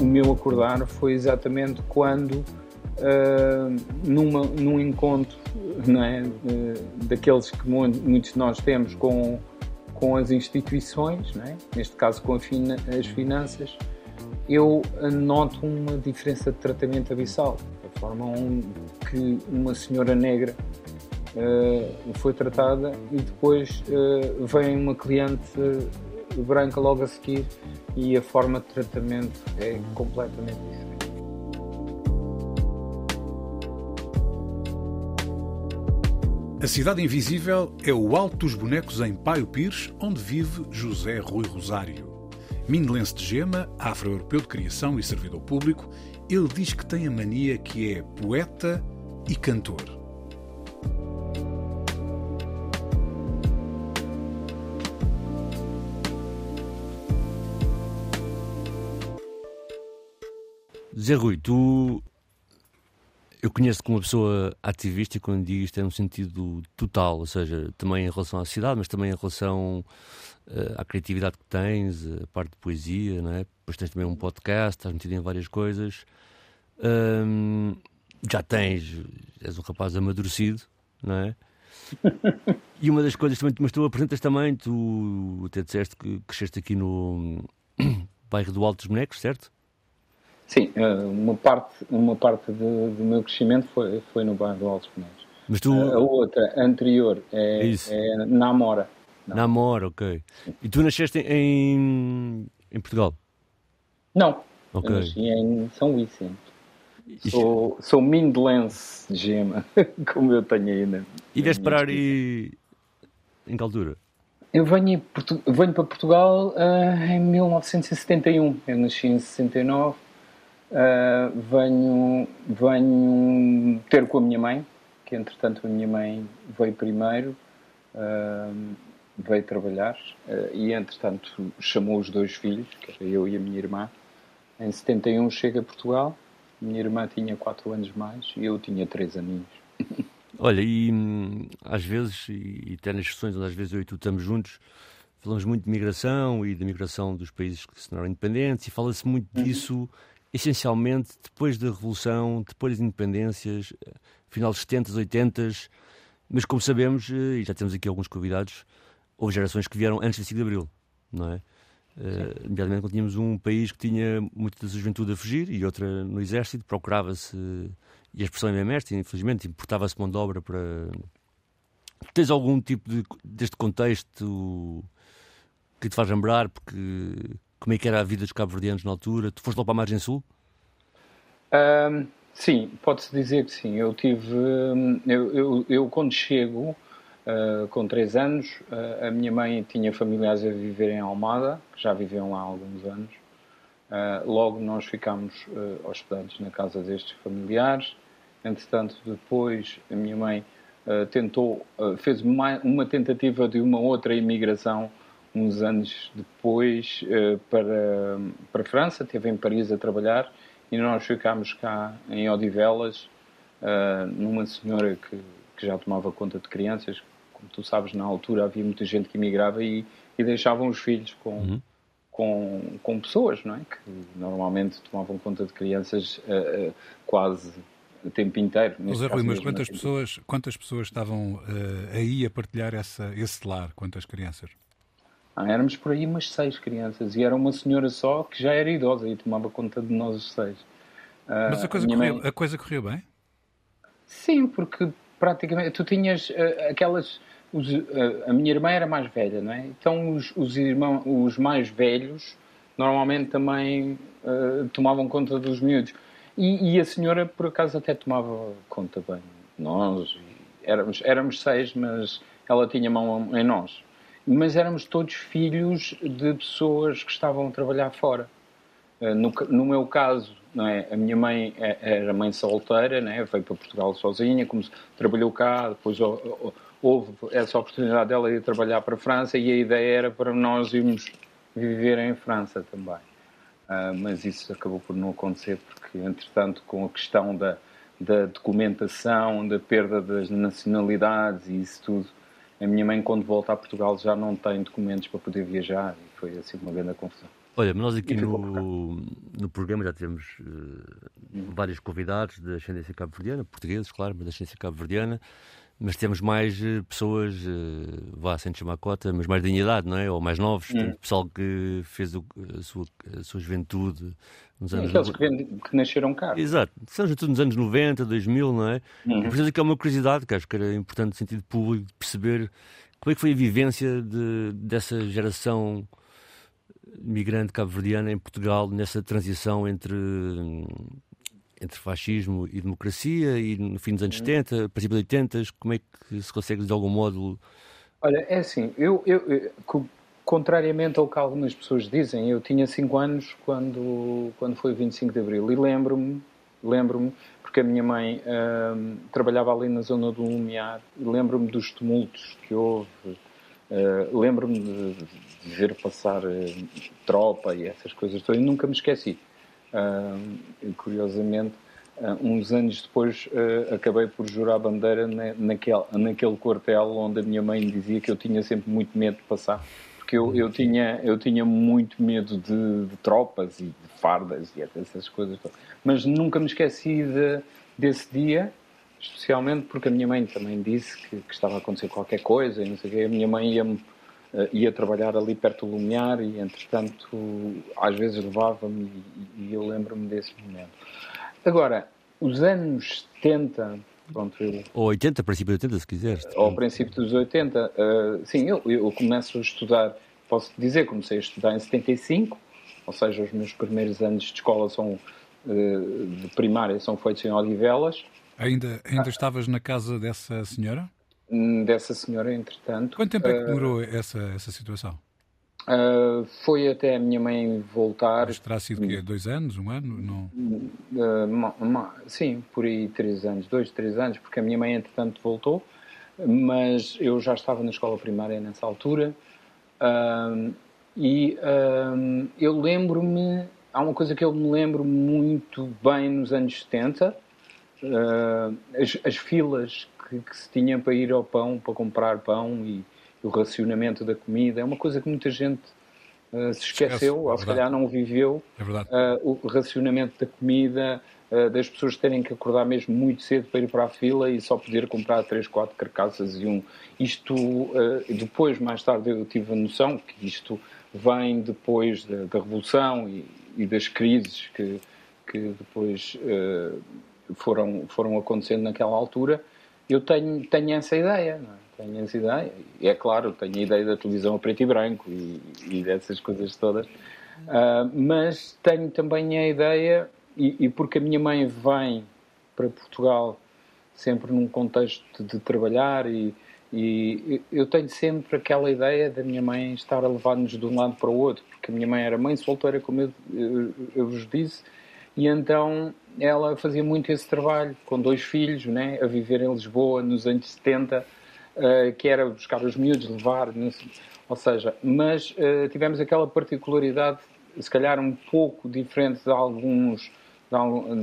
O meu acordar foi exatamente quando, uh, numa, num encontro não é, uh, daqueles que muitos de nós temos com, com as instituições, é? neste caso com fina, as finanças, eu noto uma diferença de tratamento abissal. A forma um, que uma senhora negra uh, foi tratada e depois uh, vem uma cliente branca logo a seguir e a forma de tratamento é completamente diferente. A Cidade Invisível é o Alto dos Bonecos em Paio Pires, onde vive José Rui Rosário. Mindelense de gema, afro-europeu de criação e servidor público, ele diz que tem a mania que é poeta e cantor. Zé Rui, tu. Eu conheço como uma pessoa ativista e quando digo isto é no sentido total, ou seja, também em relação à cidade, mas também em relação uh, à criatividade que tens, a parte de poesia, não é? Depois tens também um podcast, estás metido em várias coisas. Um, já tens, és um rapaz amadurecido, não é? e uma das coisas também, mas tu apresentas também, tu até disseste que cresceste aqui no bairro do Alto dos Bonecos, certo? Sim, eh, uma parte, uma parte do, do meu crescimento foi, foi no bairro do Altos Pinheiros. Mas tu... A outra, anterior, é, é Namora. Namora, ok. E tu nasceste em, em Portugal? Não, okay. eu nasci em São Vicente. Sou, sou Mindelense de gema, como eu tenho aí na. E vieste parar e... em que altura? Eu venho, venho para Portugal uh, em 1971. Eu nasci em 69 Uh, venho, venho ter com a minha mãe, que entretanto a minha mãe veio primeiro, uh, veio trabalhar uh, e entretanto chamou os dois filhos, que era eu e a minha irmã. Em 71 chega a Portugal, minha irmã tinha 4 anos mais e eu tinha 3 aninhos. Olha, e hum, às vezes, e, e até nas sessões onde às vezes eu e tu estamos juntos, falamos muito de migração e da migração dos países que se tornaram independentes e fala-se muito uhum. disso essencialmente depois da Revolução, depois das independências, final dos 70, 80, mas como sabemos, eh, e já temos aqui alguns convidados, houve gerações que vieram antes de 5 de Abril, não é? Uh, nomeadamente quando tínhamos um país que tinha muita da juventude a fugir e outra no exército, procurava-se, e a expressão é mesmo esta, infelizmente, importava-se mão de obra para... Tens algum tipo de, deste contexto que te faz lembrar, porque como é que era a vida dos cabo-verdianos na altura? Tu foste lá para a margem sul? Um, sim, pode-se dizer que sim. Eu tive, eu, eu, eu quando chego, uh, com 3 anos, uh, a minha mãe tinha familiares a viver em Almada, que já viviam lá há alguns anos. Uh, logo nós ficámos hospedados na casa destes familiares. Entretanto, depois a minha mãe tentou, fez uma, uma tentativa de uma outra imigração uns anos depois uh, para, para a França, esteve em Paris a trabalhar e nós ficámos cá em Odivelas, uh, numa senhora que, que já tomava conta de crianças. Como tu sabes, na altura havia muita gente que imigrava e, e deixavam os filhos com, uhum. com, com pessoas, não é? Que normalmente tomavam conta de crianças uh, quase o tempo inteiro. José Rui, mas quantas pessoas, quantas pessoas estavam aí a partilhar essa, esse lar? Quantas crianças? Ah, éramos por aí umas seis crianças e era uma senhora só que já era idosa e tomava conta de nós os seis. Ah, Mas a coisa, correu, mãe... a coisa correu bem? Sim, porque praticamente tu tinhas uh, aquelas. Os, uh, a minha irmã era mais velha, não é? Então os, os irmãos, os mais velhos, normalmente também uh, tomavam conta dos miúdos. E, e, a senhora, por acaso, até tomava conta bem. Nós éramos, éramos seis, mas ela tinha mão em nós. Mas éramos todos filhos de pessoas que estavam a trabalhar fora. Uh, no, no, meu caso, não é? a minha mãe é, era mãe solteira, é? veio para Portugal sozinha, como trabalhou cá, depois houve essa oportunidade dela ir trabalhar para a França e a ideia era para nós irmos viver em França também. Uh, mas isso acabou por não acontecer porque, entretanto, com a questão da, da documentação, da perda das nacionalidades e isso tudo, a minha mãe, quando volta a Portugal, já não tem documentos para poder viajar e foi assim uma grande confusão. Olha, nós aqui no, no programa já tivemos uh, vários convidados da ascendência cabo-verdiana, portugueses, claro, mas da ascendência cabo-verdiana mas temos mais uh, pessoas, uh, vá sem chamar cota, mas mais de idade, não é? Ou mais novos, hum. pessoal que fez o, a, sua, a, sua, juventude nos anos... Aqueles que, que, nasceram cá. Exato, são juventude nos anos 90, 2000, não é? Por isso é que é uma curiosidade, que acho que era importante no sentido público, de perceber como é que foi a vivência de, dessa geração migrante cabo-verdiana em Portugal, nessa transição entre entre fascismo e democracia e no fim dos anos 70, uhum. princípio de 80, como é que se consegue de algum modo... Olha, é assim, eu, eu, eu contrariamente ao que algumas pessoas dizem, eu tinha 5 anos quando, quando foi 25 de Abril e lembro-me, lembro-me, porque a minha mãe hum, trabalhava ali na zona do Lumiar, lembro-me dos tumultos que houve, uh, lembro-me de, de, ver passar uh, tropa e essas coisas todas, e nunca me esqueci. Uh, curiosamente, uh, uns anos depois, uh, acabei por jurar bandeira na, naquele, naquele quartel onde a minha mãe dizia que eu tinha sempre muito medo de passar. Porque eu, eu, tinha, eu tinha muito medo de, de tropas e de fardas e essas coisas. Mas nunca me esqueci de, desse dia, especialmente porque a minha mãe também disse que, que estava a acontecer qualquer coisa e não sei o quê. A minha mãe ia-me ia trabalhar ali perto do Lumiar e, entretanto, às vezes levava-me e, e, eu lembro-me desse momento. Agora, os anos 70, pronto, eu... Ou 80, princípio de 80, se quiseres. Ou princípio dos 80, uh, eh, sim, eu, eu começo a estudar, posso dizer, comecei a estudar em 75, ou seja, os meus primeiros anos de escola são uh, de primária são feitos em Odivelas. Ainda, ainda ah. estavas na casa dessa senhora? Dessa senhora, entretanto. Quanto tempo é que demorou uh, essa, essa situação? Uh, foi até a minha mãe voltar. Mas terá sido quê? Dois anos? Um ano? Não? Uh, ma, ma, sim, por aí três anos, dois, três anos, porque a minha mãe, entretanto, voltou, mas eu já estava na escola primária nessa altura. Uh, e eu lembro-me, há uma coisa que eu me lembro muito bem nos anos 70, as, as filas que, que, se tinha para ir ao pão, para comprar pão e, o racionamento da comida. É uma coisa que muita gente uh, se esqueceu, Esquece, ou é se calhar não viveu. É verdade. Uh, o racionamento da comida, uh, das pessoas terem que acordar mesmo muito cedo para ir para a fila e só poder comprar três, quatro carcaças e um. Isto, depois, mais tarde, eu tive a noção que isto vem depois da, da Revolução e, e, das crises que, que depois foram, foram acontecendo naquela altura eu tenho, tenho essa ideia, é? tenho essa ideia. E é claro, tenho a ideia da televisão a preto e branco e, e dessas coisas todas. Uh, mas tenho também a ideia, e, e, porque a minha mãe vem para Portugal sempre num contexto de, de trabalhar e, e, eu tenho sempre aquela ideia da minha mãe estar a levar-nos de um lado para o outro, porque a minha mãe era mãe solteira, como eu, eu, eu vos disse, e então ela fazia muito esse trabalho, com dois filhos, né, a viver em Lisboa nos anos 70, uh, eh, que era buscar os miúdos, levar, ou seja, mas uh, tivemos aquela particularidade, se calhar um pouco diferente de alguns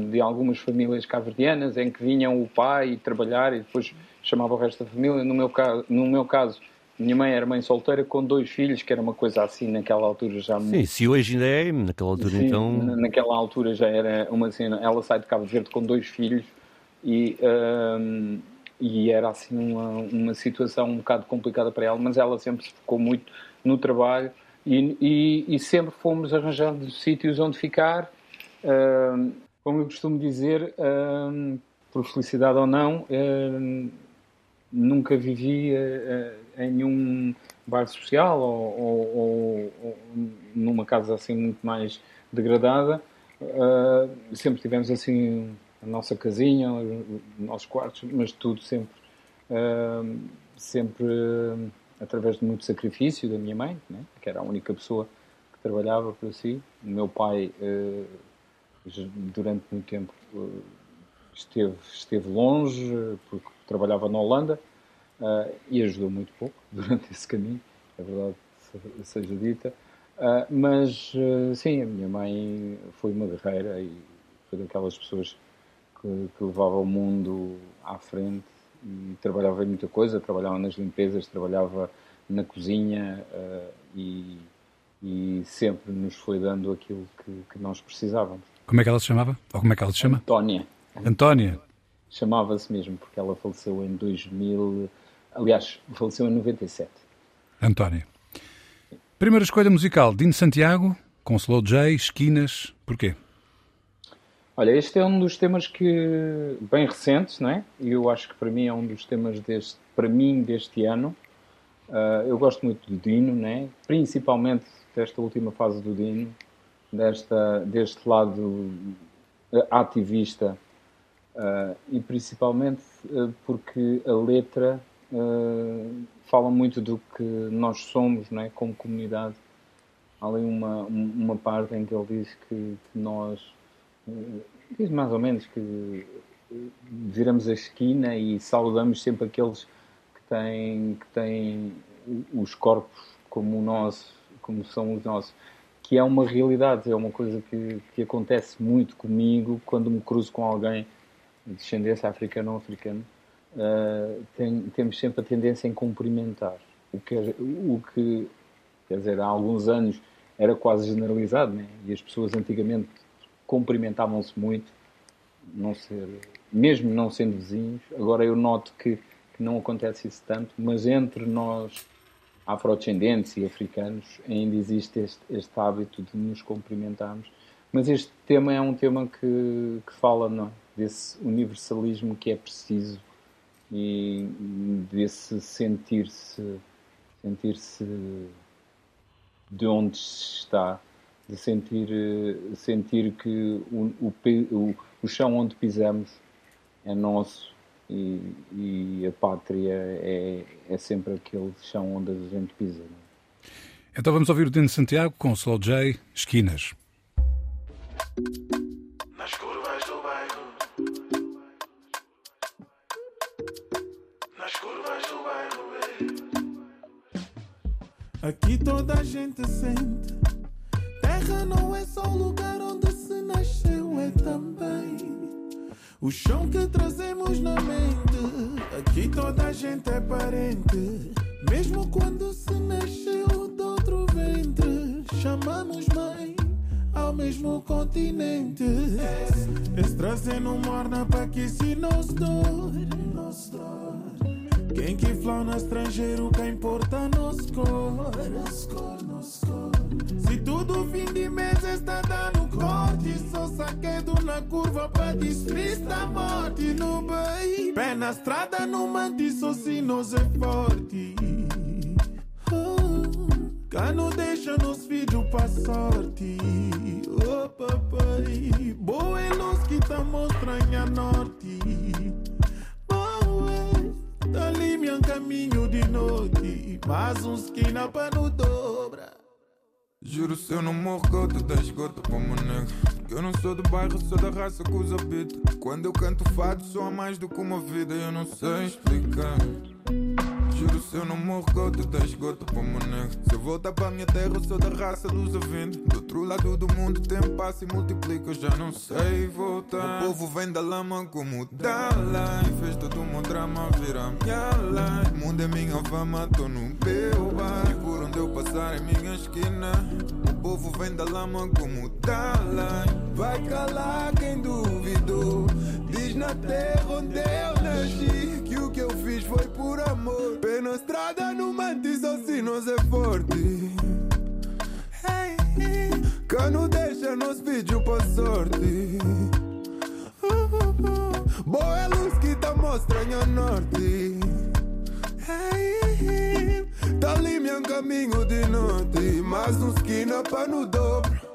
de, algumas famílias caverdianas, em que vinham o pai trabalhar e depois chamava o resto da família. No meu caso, no meu caso minha mãe era mãe solteira com dois filhos, que era uma coisa assim naquela altura já. Sim, se hoje ainda é, naquela altura Sim, então. Naquela altura já era uma cena. Ela sai de Cabo Verde com dois filhos e, um, e era assim uma, uma situação um bocado complicada para ela, mas ela sempre se focou muito no trabalho e, e, e sempre fomos arranjando sítios onde ficar. Um, como eu costumo dizer, um, por felicidade ou não, hum, nunca vivi. Uh, em nenhum bairro social ou, ou, ou, numa casa assim muito mais degradada. Uh, sempre tivemos assim a nossa casinha, os nossos quartos, mas tudo sempre, uh, sempre através de muito sacrifício da minha mãe, né? que era a única pessoa que trabalhava para si. O meu pai, uh, durante muito tempo, uh, esteve, esteve longe, porque trabalhava na Holanda, uh, e ajudou muito pouco durante esse caminho, é verdade, seja dita. mas, sim, a minha mãe foi uma guerreira e foi daquelas pessoas que, que levava o mundo à frente e trabalhava em muita coisa, trabalhava nas limpezas, trabalhava na cozinha uh, e, e, sempre nos foi dando aquilo que, que, nós precisávamos. Como é que ela se chamava? Ou como é que ela se chama? Antónia. Antónia? Chamava-se mesmo, porque ela faleceu em 2000, aliás, faleceu em 97. Antónia. Primeira escolha musical, Dino Santiago, com Slow J, Esquinas, porquê? Olha, este é um dos temas que bem recentes, não é? E eu acho que para mim é um dos temas deste, para mim deste ano. Uh, eu gosto muito do Dino, né? Principalmente desta última fase do Dino, desta deste lado ah, ativista uh, e principalmente uh, porque a letra fala muito do que nós somos, não é? Como comunidade. Há ali uma uma parte em que ele diz que, que nós diz mais ou menos que viramos a esquina e saudamos sempre aqueles que têm, que têm os corpos como o nosso, como são os nossos, que é uma realidade, é uma coisa que, que acontece muito comigo quando me cruzo com alguém de descendência africana ou africana. Uh, tem, temos sempre a tendência em cumprimentar, o que, é, o que quer dizer, há alguns anos era quase generalizado, né? e as pessoas antigamente cumprimentavam-se muito, não ser, mesmo não sendo vizinhos. Agora eu noto que, que não acontece isso tanto, mas entre nós afrodescendentes e africanos ainda existe este, este hábito de nos cumprimentarmos. Mas este tema é um tema que, que fala não, desse universalismo que é preciso e desse sentir-se sentir-se de onde se está de sentir, sentir que o, o, o chão onde pisamos é nosso e, e a pátria é, é sempre aquele chão onde a gente pisa. É? Então vamos ouvir o Dino Santiago com o Slow J, Esquinas. Aqui toda a gente sente terra não é só o lugar onde se nasceu, é também o chão que trazemos na mente. Aqui toda a gente é parente, mesmo quando se nasceu de outro ventre. Chamamos mãe ao mesmo continente. Esse trazendo morna para que se nos dor. Quem que flana estrangeiro, que importa nos cor. Se tudo fim de mês está dando corte, só saquedo na curva pra a morte no bem. Pé na estrada, no mantiço, se nós é forte. Oh, cano deixa nos vídeos pra sorte. Oh, papai, boa é que tá mostrando a norte. Dali me caminho de noite, mais uns esquina para no dobra. Juro se eu não morro gota da esgota para o nego Que eu não sou do bairro, sou da raça que os habita Quando eu canto fado, sou a mais do que uma vida Eu não sei explicar Juro se eu não morro gota da esgota para o nego Se eu voltar para minha terra, eu sou da raça luz a vindo Do outro lado do mundo, tempo passa e multiplica Eu já não sei voltar. O povo vem da lama como Dalai Fez todo o meu drama virar minha life O mundo é minha fama, tô no meu bar. E por onde eu passar é minha esquina. O povo vem da lama como Dalai Vai calar quem duvidou na terra onde eu nasci Que o que eu fiz foi por amor Pé na estrada no mantis assim nós é forte hey. Cano deixa nos vídeos pra sorte. Boa luz que tá mostrando o norte Tá ali meu caminho de noite Mais um esquina pra no dobro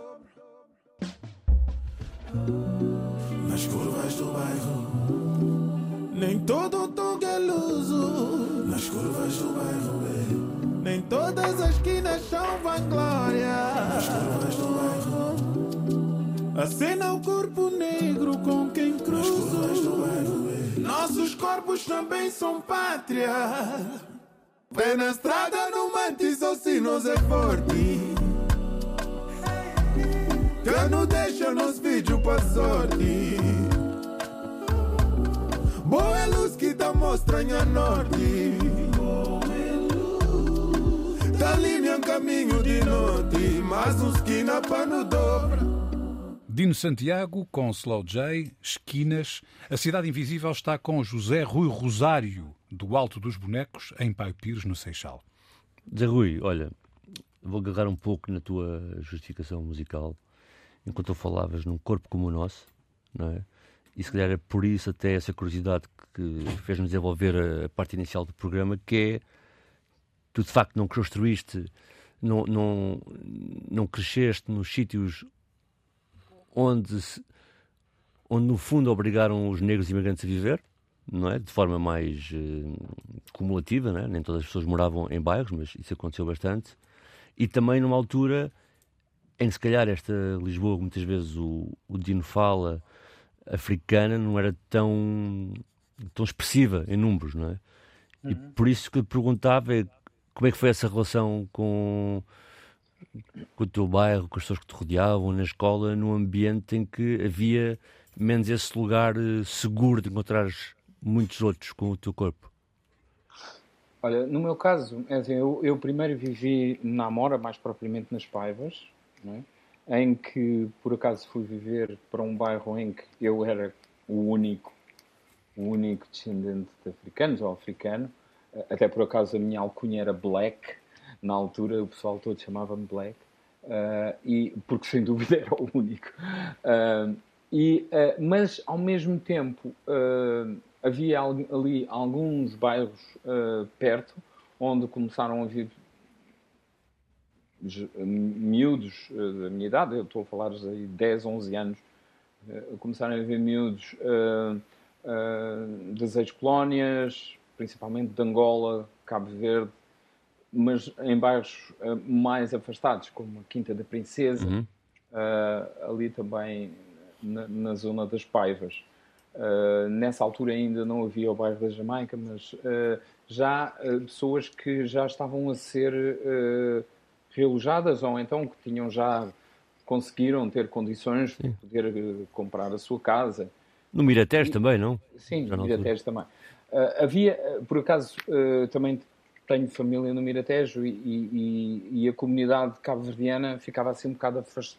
Nas curvas do bairro Nem todo toque é luso Nas curvas do bairro é. Nem todas as esquinas são vanglória. Nas curvas do bairro. Acena o corpo negro com quem cruzo. Nas curvas do bairro é. Nossos corpos também são pátria. Pé na estrada, no mantis ou se nos é forte. Não deixa nos vídeos pra sorte. Boa luz que dá mostra a norte. Da linha caminho de noite, mas uns esquina para no dobra. Dino Santiago com Slow J, Esquinas. A Cidade Invisível está com José Rui Rosário, do Alto dos Bonecos, em Pai Pires, no Seixal. Zé Rui, olha, vou agarrar um pouco na tua justificação musical. Enquanto tu falavas num corpo como o nosso, não é? E se calhar é por isso até essa curiosidade que fez-me desenvolver a parte inicial do programa, que é tu de facto não construíste, não, não, não cresceste nos sítios onde, onde no fundo obrigaram os negros imigrantes a viver, não é? De forma mais uh, cumulativa, é? Nem todas as pessoas moravam em bairros, mas isso aconteceu bastante. E também numa altura em se calhar esta Lisboa, muitas vezes o, o Dino fala, africana não era tão, tão expressiva em números, não é? Uhum. E por isso que eu perguntava é como é que foi essa relação com, com o teu bairro, com as pessoas que te rodeavam, na escola, num ambiente em que havia menos esse lugar eh, seguro de encontrares muitos outros com o teu corpo? Olha, no meu caso, é assim, eu, eu primeiro vivi na Amora, mais propriamente nas Paivas, é? em que por acaso fui viver para um bairro em que eu era o único, o único descendente de africanos ou africano, até por acaso a minha alcunha era Black, na altura o pessoal todo chamava-me Black, uh, e, porque sem dúvida era o único. Uh, e, uh, mas ao mesmo tempo havia ali alguns bairros perto onde começaram a vir miúdos da minha idade, eu estou a falar de 10, 11 anos, começaram a ver miúdos das ex-colónias, principalmente de Angola, Cabo Verde, mas em bairros mais afastados, como a Quinta da Princesa, uhum. uh, ali também na, na, zona das Paivas. Nessa altura ainda não havia o bairro da Jamaica, mas já pessoas que já estavam a ser realojadas ou então que tinham já conseguiram ter condições Sim. de poder comprar a sua casa. No Miratejo também, não? Sim, no Miratejo também. Uh, havia, por acaso, uh, também tenho família no Miratejo e, e, e a comunidade cabo-verdiana ficava assim um bocado afast,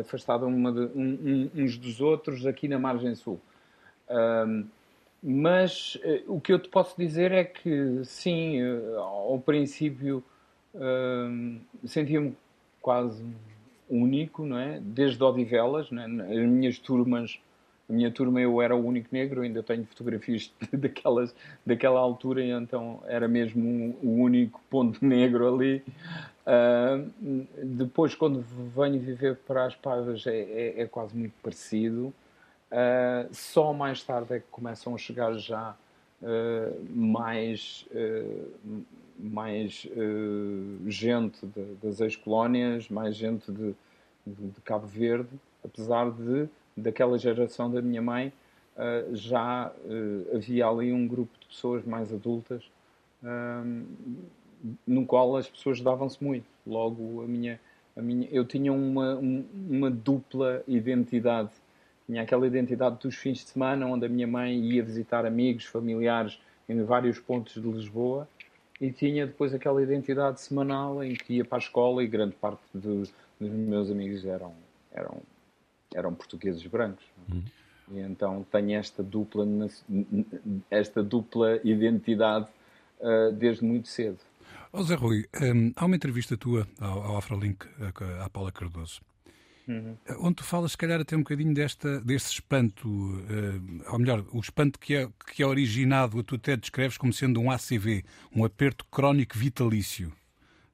afastada uma de, um, um, uns dos outros aqui na margem sul. mas o que eu te posso dizer é que, sim, ao princípio sentia-me quase único, não é? Desde Odivelas, é? as minhas turmas a minha turma eu era o único negro, ainda tenho fotografias daquelas, daquela altura, então era mesmo um, o único ponto negro ali. Uh, depois, quando venho viver para as Paiva, é, é, é, quase muito parecido. Uh, só mais tarde é que começam a chegar já uh, mais, mais gente de, das ex-colónias, mais gente de, de, de Cabo Verde, apesar de daquela geração da minha mãe, uh, já uh, havia ali um grupo de pessoas mais adultas uh, no qual as pessoas davam-se muito. Logo, a minha, a minha, eu tinha uma, um, uma dupla identidade. Tinha aquela identidade dos fins de semana, onde a minha mãe ia visitar amigos, familiares em vários pontos de Lisboa, e tinha depois aquela identidade semanal em que ia para a escola e grande parte de, dos meus amigos eram, eram eram portugueses brancos. Uhum. E então tenho esta dupla, esta dupla identidade uh, desde muito cedo. Oh, Zé Rui, um, há uma entrevista tua ao, ao Afrolink, à Paula Cardoso, uhum. onde tu falas, se calhar, até um bocadinho desta, deste espanto, uh, ou melhor, o espanto que é, que é originado, tu até descreves como sendo um ACV, um aperto crónico vitalício.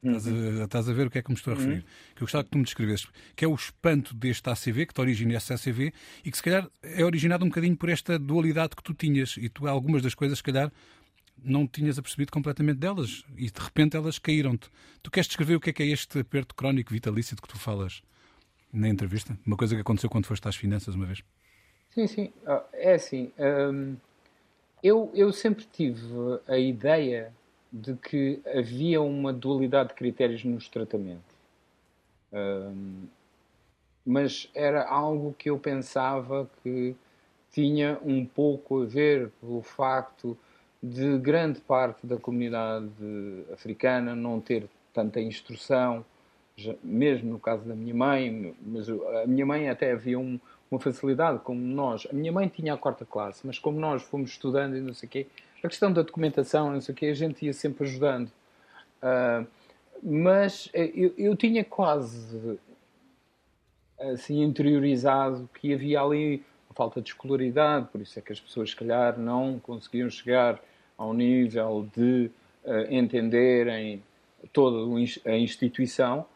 Estás a, uhum. estás a, ver o que é que me estou a referir? Uhum. Que eu gostava que tu me descrevesses. Que é o espanto deste ACV, que te origina esse ACV, e que se calhar é originado um bocadinho por esta dualidade que tu tinhas. E tu, algumas das coisas, se calhar, não tinhas apercebido completamente delas e de repente elas caíram-te. Tu queres descrever o que é que é este aperto crónico vitalício de que tu falas na entrevista? Uma coisa que aconteceu quando foste às finanças uma vez? Sim, sim. Ah, é assim. Hum, eu, eu sempre tive a ideia de que havia uma dualidade de critérios nos tratamentos. Hum, mas era algo que eu pensava que tinha um pouco a ver pelo facto de grande parte da comunidade africana não ter tanta instrução, mesmo no caso da minha mãe, mas a minha mãe até havia um, uma facilidade, como nós. A minha mãe tinha a quarta classe, mas como nós fomos estudando e não sei o quê, a questão da documentação, não sei o quê, a gente ia sempre ajudando. Uh, mas eu, eu, tinha quase assim interiorizado que havia ali uma falta de escolaridade, por isso é que as pessoas, se calhar, não conseguiam chegar ao nível de uh, entenderem toda a instituição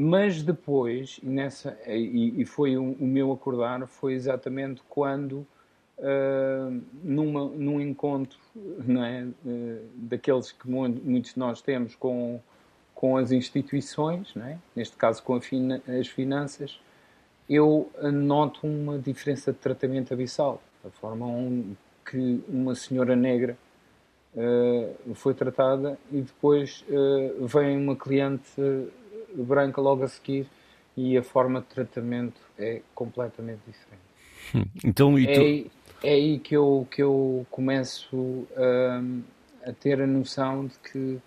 mas depois, nessa, e, e foi o, o, meu acordar, foi exatamente quando, uh, numa, num encontro não é, uh, daqueles que muitos de nós temos com, com as instituições, não é? neste caso com fina, as finanças, eu noto uma diferença de tratamento abissal. A forma um, que uma senhora negra uh, foi tratada e depois vem uma cliente branca logo a seguir e a forma de tratamento é completamente diferente. Hum, então, e tu... é, é aí que eu, que eu começo um, a ter a noção de que,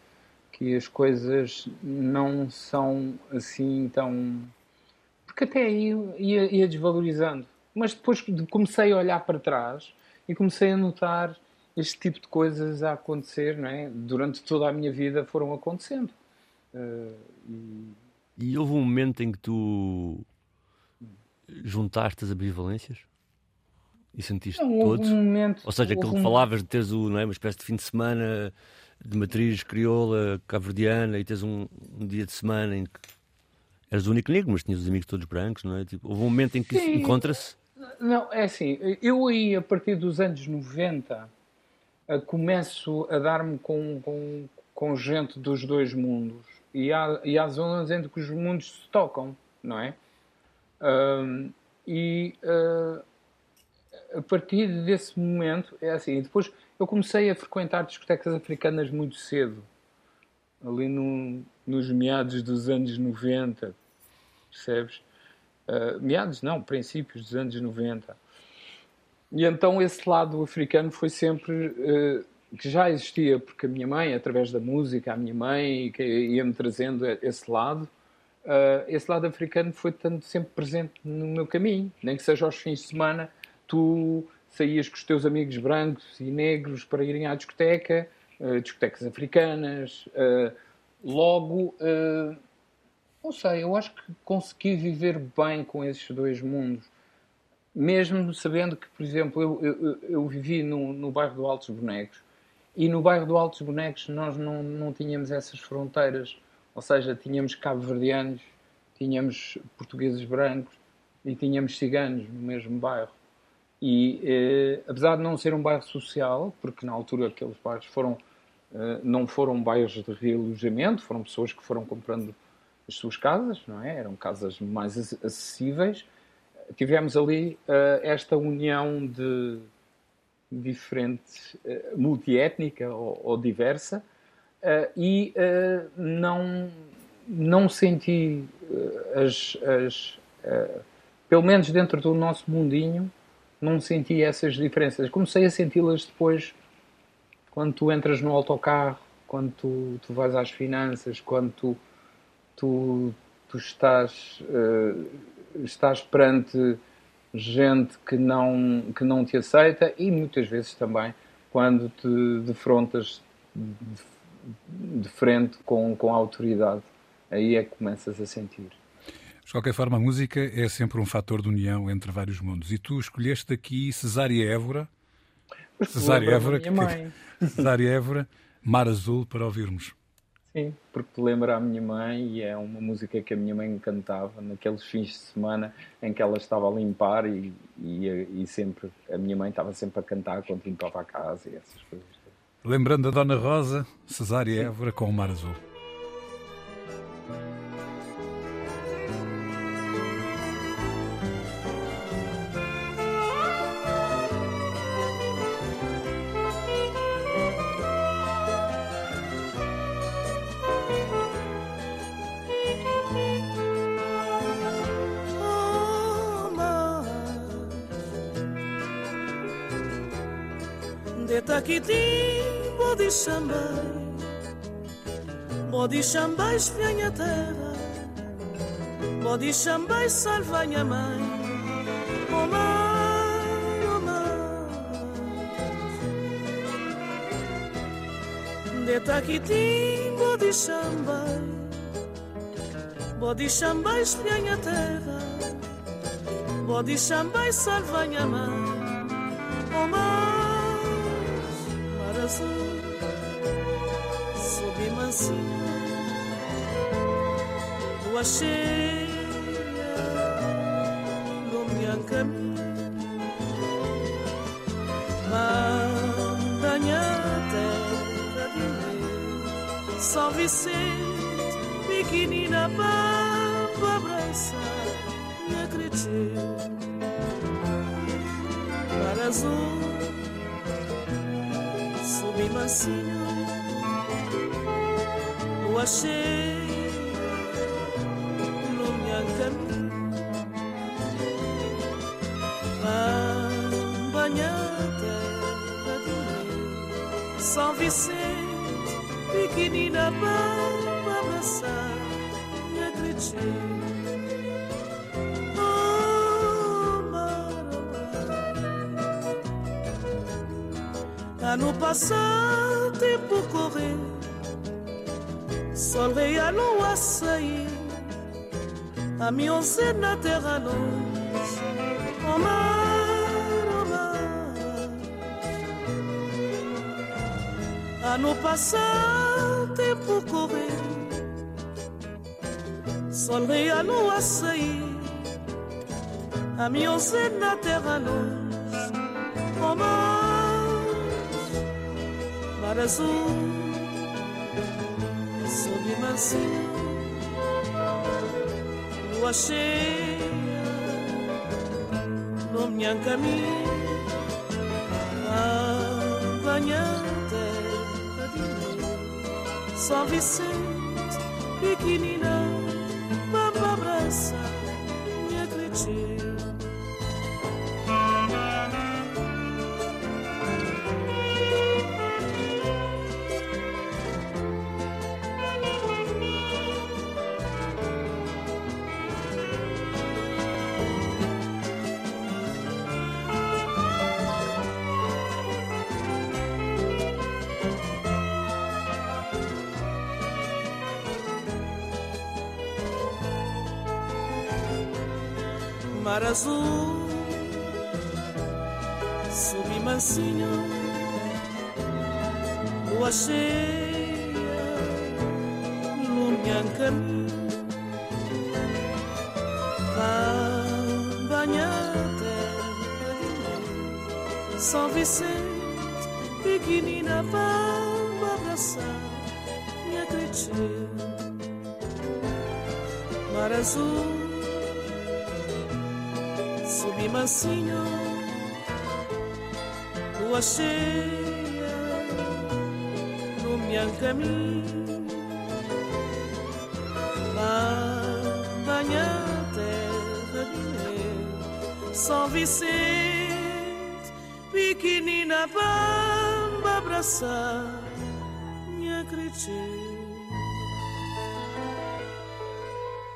que as coisas não são assim tão. Porque até aí ia, ia desvalorizando. Mas depois comecei a olhar para trás e comecei a notar este tipo de coisas a acontecer, não é? Durante toda a minha vida foram acontecendo. Uh, e... e... houve um momento em que tu juntaste as ambivalências? E sentiste não, todos? Um momento, Ou seja, aquilo que falavas de teres o, não é, uma espécie de fim de semana de matriz crioula, cabo-verdiana e teres um, um, dia de semana em que eras o único negro, mas tinhas os amigos todos brancos, não é? Tipo, houve um momento em que encontra-se? Não, é assim, eu aí a partir dos anos 90 começo a dar-me com, com, com gente dos dois mundos e há, e há zonas entre que os mundos se tocam, não é? Um, e uh, a partir desse momento, é assim, depois eu comecei a frequentar discotecas africanas muito cedo, ali no, nos meados dos anos 90, percebes? Uh, meados não, princípios dos anos 90. E então esse lado africano foi sempre uh, que já existia, porque a minha mãe, através da música, a minha mãe ia-me trazendo esse lado, uh, esse lado africano foi tanto sempre presente no meu caminho, nem que seja aos fins de semana, tu saías com os teus amigos brancos e negros para irem à discoteca, uh, discotecas africanas, uh, logo, não sei, eu acho que consegui viver bem com esses dois mundos. Mesmo sabendo que, por exemplo, eu, eu, eu vivi no, no bairro do Altos Bonecos e no bairro do Altos Bonecos nós não, não tínhamos essas fronteiras, ou seja, tínhamos cabo-verdianos, tínhamos portugueses brancos e tínhamos ciganos no mesmo bairro. E eh, apesar de não ser um bairro social, porque na altura aqueles bairros foram, eh, não foram bairros de realojamento, foram pessoas que foram comprando as suas casas, não é? Eram casas mais acessíveis. Tivemos ali eh, esta união de diferente, uh, multiétnica ou, ou diversa, uh, e uh, não, não senti as, as pelo menos dentro do nosso mundinho, não senti essas diferenças. Comecei a senti-las depois quando tu entras no autocarro, quando tu, tu vais às finanças, quando tu, tu, tu estás, estás perante gente que não, que não te aceita e muitas vezes também quando te defrontas de, de frente com, com a autoridade. Aí é que começas a sentir. De qualquer forma, a música é sempre um fator de união entre vários mundos. E tu escolheste aqui Cesária Évora. Cesária Évora, que, Cesária Évora, Mar Azul, para ouvirmos. Sim, porque lembra a minha mãe e é uma música que a minha mãe cantava naqueles fins de semana em que ela estava a limpar e, e, e sempre a minha mãe estava sempre a cantar quando limpava a casa e essas coisas. Lembrando a Dona Rosa, Cesária Évora com o Mar Azul. Taquitim, bodi chambai, bodi chambai espinha terra, bodi chambai salva minha mãe, oh mãe, oh mãe. De Taquitim, bodi chambai, bodi chambai espinha terra, bodi chambai salva minha mãe, lua cheia iluminando caminho mandanha terra de meu São Vicente pequenina para abraçar me acredito mar azul subi mansinho, lua cheia, São Vicente, pequenina para abraçar, me acredito. Ano passar, tempo correr, sol a lua sair, a mionze na terra luz, o Ano passar, tempo correr, sol a lua sair, a mionze na terra luz, o mar mar azul. Sob mansinho. Lua cheia. No meu caminho de São Vicente pequenina azul Subi mansinho Lua cheia Lumian caminho Banhada São Vicente Pequenina Vamos abraçar Me acredito. Mar azul subi mansinho, lua cheia no meu caminho, banha terra de meu, São Vicente, pequenina, vamos abraçar, me acredito.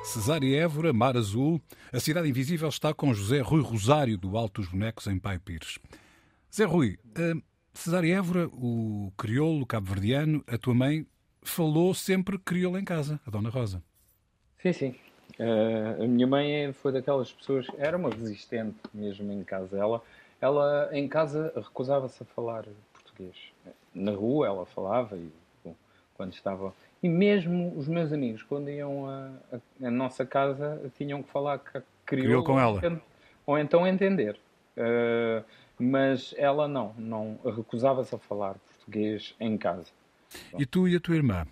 Cesária Évora, Mar Azul. A Cidade Invisível está com José Rui Rosário, do Alto dos Bonecos, em Pai Pires. Zé Rui, uh, Cesária Évora, o crioulo cabo-verdiano, a tua mãe falou sempre crioulo em casa, a Dona Rosa. Sim, sim. Uh, a minha mãe foi daquelas pessoas, era uma resistente mesmo em casa. Ela, ela em casa recusava-se a falar português. Na rua ela falava e bom, quando estava e mesmo os meus amigos, quando iam a nossa casa, tinham que falar crioulo com ela. Ou então entender. Uh, mas ela não, não recusava-se a falar português em casa. E tu e a tua irmã?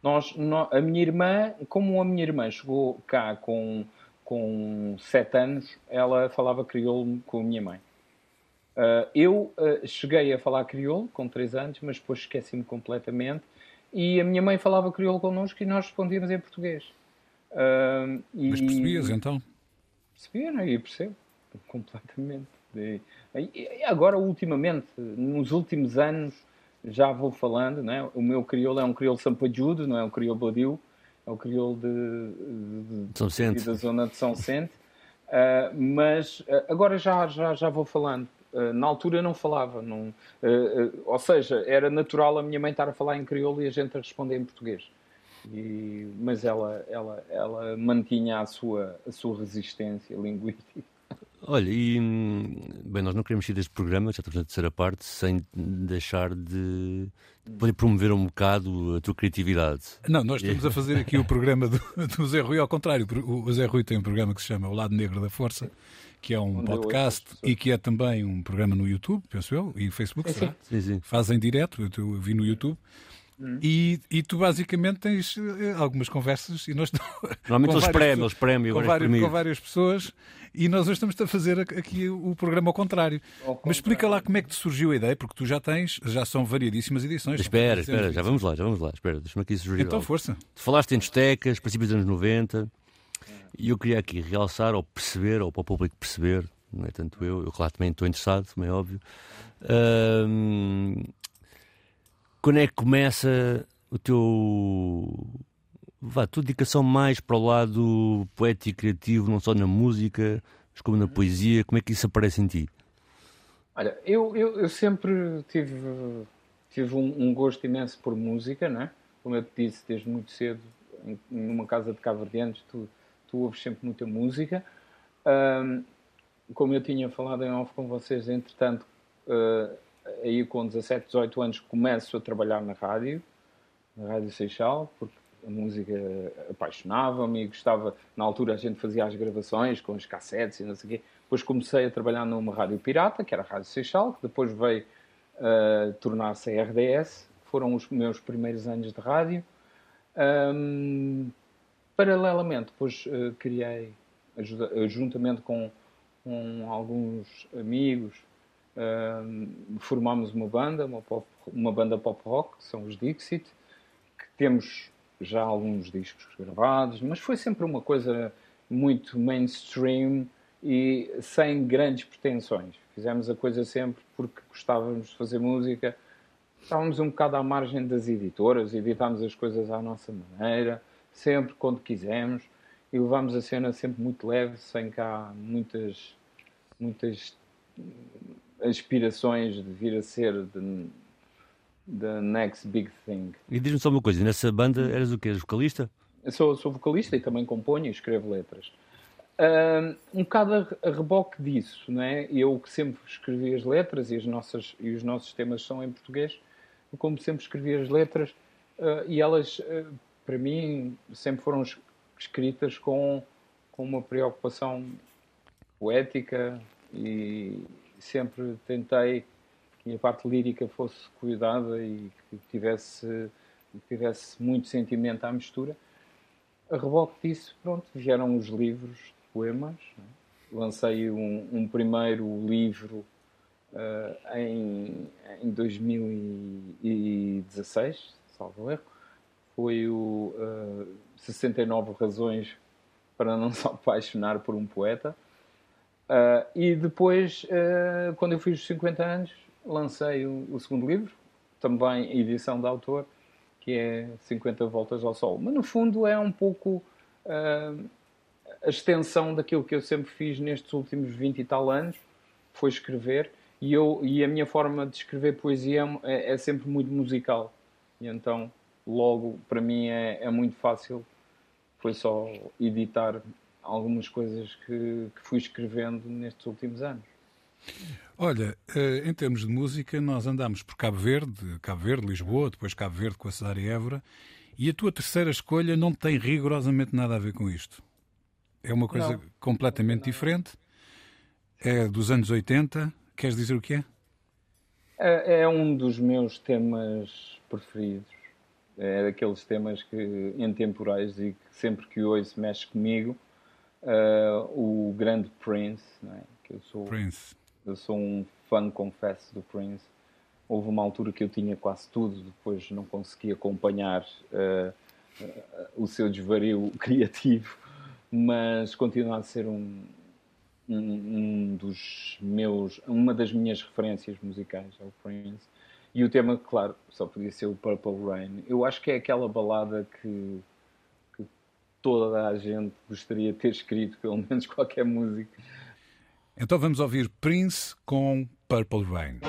Nós, a minha irmã, como a minha irmã chegou cá com, com sete anos, ela falava crioulo com a minha mãe. Uh, eu uh, cheguei a falar crioulo com três anos, mas depois esqueci-me completamente. E a minha mãe falava crioulo connosco e nós respondíamos em português. Uh, mas percebias então? Percebia, não? E percebo completamente. E, agora, ultimamente, nos últimos anos, já vou falando, né? o meu crioulo é um crioulo sampajudo, não é um crioulo badio, é o crioulo de, de, São de, da zona de São Vicente. Uh, mas uh, agora já, já, já vou falando. Uh, na altura não falava, não, ou seja, era natural a minha mãe estar a falar em crioulo e a gente a responder em português. E, mas ela, ela, ela mantinha a sua, a sua resistência linguística. Olha, e bem, nós não queremos ir deste programa, já estamos na terceira parte, sem deixar de poder promover um bocado a tua criatividade. Não, nós estamos a fazer aqui o programa do, do Zé Rui, ao contrário, o Zé Rui tem um programa que se chama O Lado Negro da Força, que é um podcast e que é também um programa no YouTube, penso eu, e Facebook, será? Sim, sim. Fazem direto, eu, eu vi no YouTube. Hum. E, e tu basicamente tens eh, algumas conversas e nós Normalmente eles prémios, eles com, várias, com várias pessoas e nós hoje estamos a fazer aqui o programa ao contrário. Ao Mas explica lá como é que te surgiu a ideia, porque tu já tens, já são variedíssimas edições. Espera, espera, já vamos lá, já vamos lá. Espera, deixa-me aqui sugerir. Então, algo. força. Tu falaste em discotecas, princípios dos anos 90, e eu queria aqui realçar, ou perceber, ou para o público perceber, não é tanto eu, eu claro também estou interessado, como é óbvio. quando é que começa o teu vá, tua dedicação mais para o lado poético e criativo, não só na música, mas como na poesia, como é que isso aparece em ti? Olha, eu, eu, eu sempre tive, tive um, um, gosto imenso por música, não é? Como eu te disse desde muito cedo, em, numa casa de caverdianos, tu, tu ouves sempre muita música. Um, como eu tinha falado em off com vocês, entretanto, uh, aí com 17, 18 anos começo a trabalhar na rádio, na Rádio Seixal, porque a música apaixonava-me e gostava. Na altura a gente fazia as gravações com os cassetes e não sei o quê. Depois comecei a trabalhar numa rádio pirata, que era a Rádio Seixal, que depois veio uh, tornar-se a RDS. Foram os meus primeiros anos de rádio. Um, paralelamente, depois uh, criei, ajuda, uh, juntamente com, com, alguns amigos, formámos uma banda, uma, pop, uma banda pop rock, que são os Dixit, que temos já alguns discos gravados, mas foi sempre uma coisa muito mainstream e sem grandes pretensões. Fizemos a coisa sempre porque gostávamos de fazer música, estávamos um bocado à margem das editoras, editámos as coisas à nossa maneira, sempre quando quisemos, e levámos a cena sempre muito leve, sem cá muitas, muitas aspirações de vir a ser de, the next big thing. E diz-me só uma coisa, nessa banda eras o quê? vocalista? Eu sou, sou vocalista e também componho e escrevo letras. um bocado a, reboque disso, não é? Eu que sempre escrevi as letras e, as nossas, e os nossos temas são em português, como sempre escrevi as letras uh, e elas, uh, para mim, sempre foram escritas com, com uma preocupação poética e sempre tentei que a parte lírica fosse cuidada e que tivesse, que tivesse muito sentimento à mistura. A reboque disso, pronto, vieram os livros de poemas. Né? Lancei um, um, primeiro livro uh, em, em 2016, salvo erro. Foi o uh, eh, 69 Razões para Não Se Apaixonar por um Poeta. Uh, e depois, uh, quando eu fiz os 50 anos, lancei o, o, segundo livro, também edição de autor, que é 50 Voltas ao Sol. Mas no fundo é um pouco uh, a extensão daquilo que eu sempre fiz nestes últimos 20 e tal anos, foi escrever, e, eu, e a minha forma de escrever poesia é, é sempre muito musical. E então, logo, para mim é, é muito fácil, foi só editar algumas coisas que, que fui escrevendo nestes últimos anos. Olha, eh, em termos de música, nós andamos por Cabo Verde, Cabo Verde, Lisboa, depois Cabo Verde com a Cesária Évora, e a tua terceira escolha não tem rigorosamente nada a ver com isto. É uma coisa não. completamente diferente. É dos anos 80. Queres dizer o que é? É, é um dos meus temas preferidos. É daqueles temas que intemporais e que sempre que ouço mexe comigo. Uh, o grande Prince, é? que eu sou, Prince. eu sou um fã, confesso, do Prince. Houve uma altura que eu tinha quase tudo, depois não consegui acompanhar uh, uh, o seu desvario criativo, mas continua a ser um, um, um, dos meus, uma das minhas referências musicais, é o Prince. E o tema, claro, só podia ser o Purple Rain. Eu acho que é aquela balada que, que toda a gente gostaria de ter escrito, pelo menos qualquer música. Então vamos ouvir Prince com Purple Rain.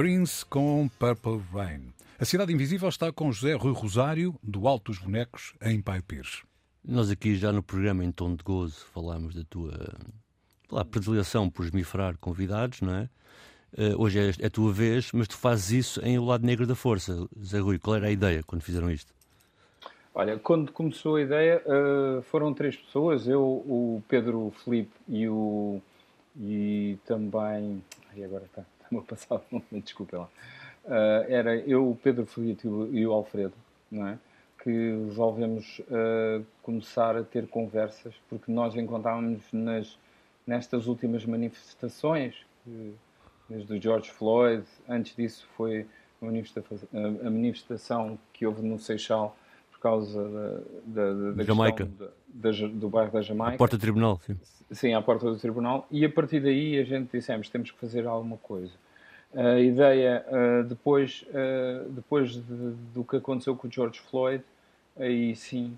Prince com Purple Rain. A Cidade Invisível está com José Rui Rosário, do Alto dos Bonecos, em Pai Pires. Nós aqui já no programa em tom de gozo falámos da tua lá, predileção por esmifrar convidados, não é? Uh, hoje é, é, a tua vez, mas tu fazes isso em O Lado Negro da Força. Zé Rui, qual era a ideia quando fizeram isto? Olha, quando começou a ideia, uh, foram três pessoas, eu, o Pedro Felipe e o... e também... Ai, agora está me passava um momento, desculpa lá. Uh, era eu, o Pedro Felipe e o Alfredo, não é? que resolvemos uh, começar a ter conversas, porque nós encontrávamos nas, nestas últimas manifestações desde o George Floyd. Antes disso foi a manifestação, que houve no Seixal causa da, da, da Jamaica. Da, do bairro da Jamaica. A porta do tribunal, sim. Sim, à porta do tribunal. E a partir daí a gente dissemos temos que fazer alguma coisa. A ideia, depois, depois de, do que aconteceu com o George Floyd, aí sim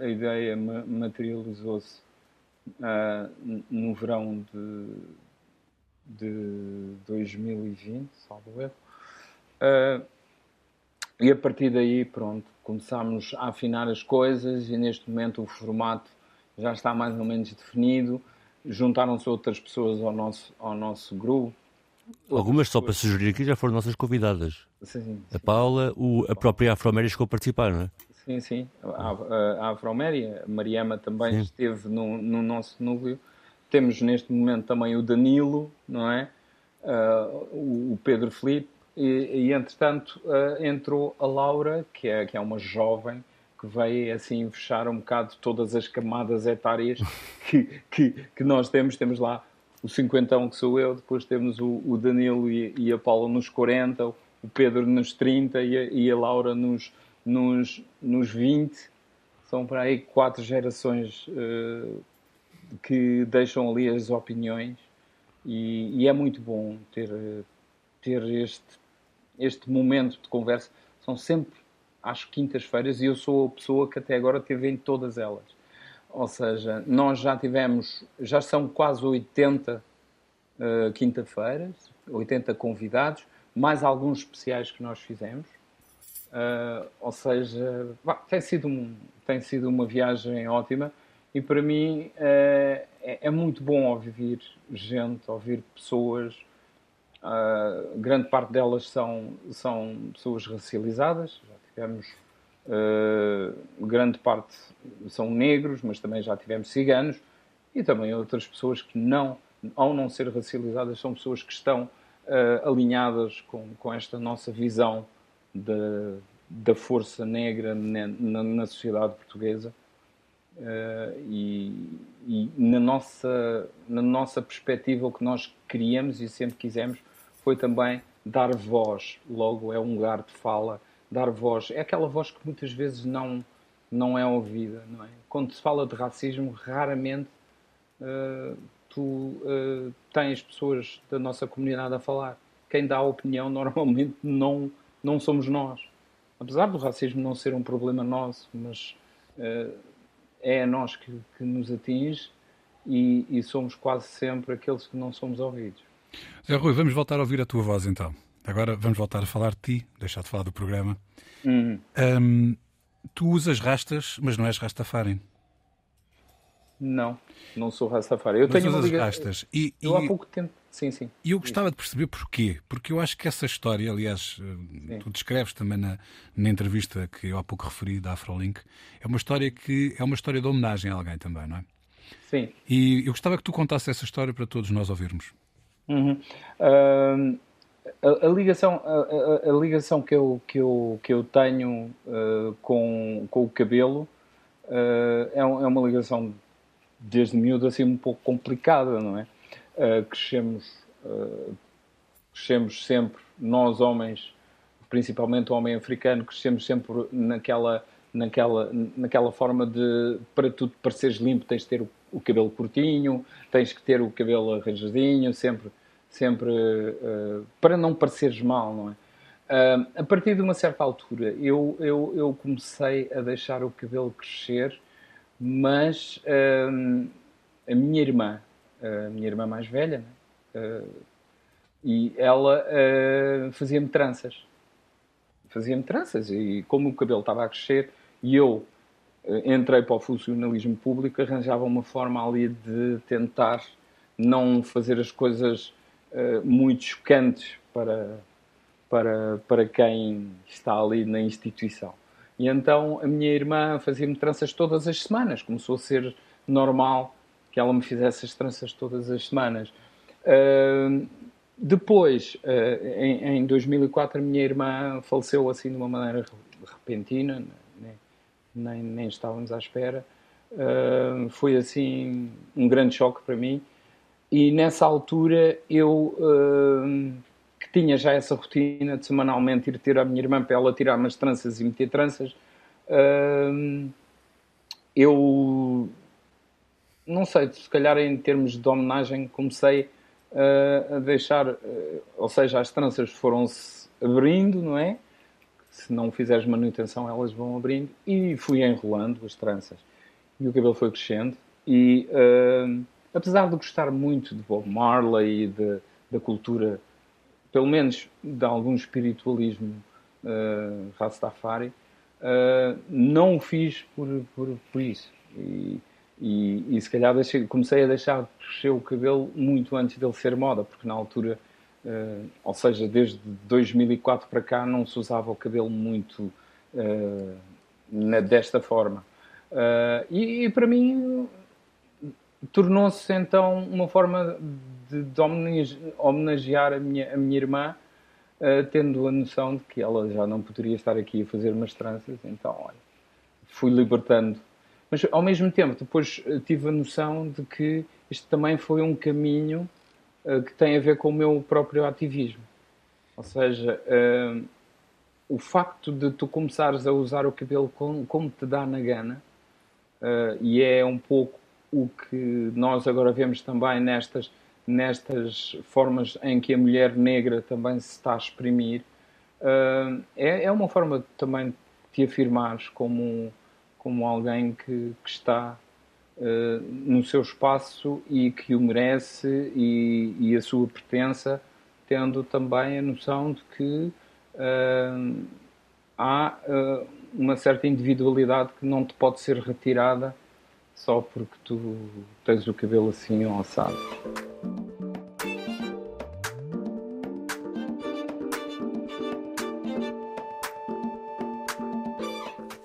a ideia materializou-se no verão de, de 2020, salvo erro. e a partir daí, pronto, começámos a afinar as coisas e neste momento o formato já está mais ou menos definido. Juntaram-se outras pessoas ao nosso, ao nosso grupo. Algumas, só para sugerir aqui, já foram nossas convidadas. Sim, sim. A Paula, o, a própria Afroméria chegou a participar, não é? Sim, sim. A, a, Afroméria, a Mariama também sim. esteve no, no nosso núcleo. Temos neste momento também o Danilo, não é? Uh, o, o, Pedro Felipe. E, e entretanto, uh, entrou a Laura, que é, que é uma jovem que veio assim fechar um bocado todas as camadas etárias que, que, que nós temos. Temos lá o cinquentão que sou eu, depois temos o, o Danilo e, e, a Paula nos 40, o Pedro nos 30 e a, e a Laura nos, nos, nos 20. São para aí quatro gerações uh, que deixam ali as opiniões e, e, é muito bom ter, ter este, este momento de conversa. São sempre às quintas-feiras e eu sou a pessoa que até agora teve em todas elas. Ou seja, nós já tivemos, já são quase 80 uh, quinta-feiras, 80 convidados, mais alguns especiais que nós fizemos. Uh, ou seja, bah, tem, sido um, tem sido uma viagem ótima e para mim uh, é, é, muito bom ouvir gente, ouvir pessoas. Uh, grande parte delas são, são pessoas racializadas, já tivemos Uh, grande parte são negros, mas também já tivemos ciganos e também outras pessoas que não, ao não ser racializadas, são pessoas que estão uh, alinhadas com, com esta nossa visão da, da força negra na, na, na sociedade portuguesa. Uh, e, e, na, nossa, na nossa perspectiva, o que nós queríamos e sempre quisemos foi também dar voz. Logo, é um lugar de fala dar voz. É aquela voz que muitas vezes não, não é ouvida, não é? Quando se fala de racismo, raramente uh, tu uh, tens pessoas da nossa comunidade a falar. Quem dá a opinião normalmente não, não somos nós. Apesar do racismo não ser um problema nosso, mas uh, é a nós que, que nos atinge e, e somos quase sempre aqueles que não somos ouvidos. Zé Rui, vamos voltar a ouvir a tua voz então. Agora vamos voltar a falar de ti, deixar de falar do programa. Uhum. Um, tu usas rastas, mas não és rastafari. Não, não sou rastafari. Eu mas tenho usas liga... rastas. E, eu e... há pouco tempo. Sim, sim. E eu gostava de perceber porquê. Porque eu acho que essa história, aliás, sim. tu descreves também na, na entrevista que eu há pouco referi da Afrolink, é uma história que é uma história de homenagem a alguém também, não é? Sim. E eu gostava que tu contasse essa história para todos nós ouvirmos. Uhum. Uh, a, a ligação, a, a, ligação que eu, que eu, que eu tenho uh, com, com o cabelo uh, é, é, uma ligação desde miúdo assim um pouco complicada, não é? Uh, crescemos, crescemos sempre, nós homens, principalmente o homem africano, crescemos sempre naquela, naquela, naquela forma de para tu pareceres limpo tens de ter o, o cabelo curtinho, tens que ter o cabelo arranjadinho, sempre sempre uh, para não pareceres mal, não é? Uh, a partir de uma certa altura, eu, eu, eu comecei a deixar o cabelo crescer, mas uh, a minha irmã, a minha irmã mais velha, né? e ela fazia-me tranças. Fazia-me tranças, e como o cabelo estava a crescer, e eu entrei para o funcionalismo público, arranjava uma forma ali de tentar não fazer as coisas muito chocantes para, para, para quem está ali na instituição. E então a minha irmã fazia-me tranças todas as semanas, começou a ser normal que ela me fizesse as tranças todas as semanas. Uh, depois, uh, em, em, 2004, a minha irmã faleceu assim de uma maneira repentina, nem, nem, nem estávamos à espera. Uh, foi assim um grande choque para mim e nessa altura eu uh, que tinha já essa rotina de semanalmente ir ter a minha irmã para ela tirar umas tranças e meter tranças, uh, eu não sei, se calhar em termos de homenagem comecei uh, a deixar, ou seja, as tranças foram-se abrindo, não é? Se não fizeres manutenção, elas vão abrindo e fui enrolando as tranças e o cabelo foi crescendo e apesar de gostar muito de Bob Marley e de, da cultura, pelo menos de algum espiritualismo uh, Rastafari, uh, não o fiz por, por, por isso. E, e, e, se calhar deixei, comecei a deixar crescer o cabelo muito antes dele ser moda, porque na altura, uh, ou seja, desde 2004 para cá, não se usava o cabelo muito uh, na, desta forma. Uh, e, e, para mim tornou-se então uma forma de, de homenagear a minha, a minha irmã, uh, tendo a noção de que ela já não poderia estar aqui a fazer umas tranças, então, olha, fui libertando. Mas, ao mesmo tempo, depois uh, tive a noção de que isto também foi um caminho uh, que tem a ver com o meu próprio ativismo. Ou seja, o facto de tu começares a usar o cabelo como, como te dá na gana, e é um pouco o que nós agora vemos também nestas, nestas formas em que a mulher negra também se está a exprimir, uh, é, é uma forma também de te afirmares como, como alguém que, que está uh, no seu espaço e que o merece e, e, a sua pertença, tendo também a noção de que uh, há uma certa individualidade que não te pode ser retirada só porque tu tens o cabelo assim assado.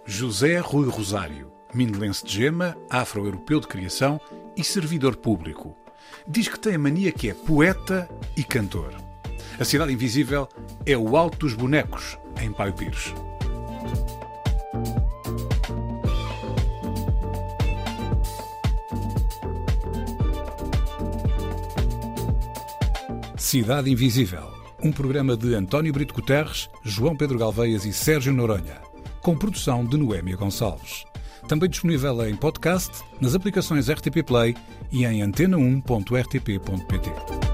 José Rui Rosário, mindelense de gema, afro-europeu de criação e servidor público. Diz que tem a mania que é poeta e cantor. A Cidade Invisível é o Alto dos Bonecos, em Paio Pires. Cidade Invisível, um programa de António Brito Guterres, João Pedro Galveias e Sérgio Noronha, com produção de Noémia Gonçalves. Também disponível em podcast, nas aplicações RTP Play e em antena1.rtp.pt.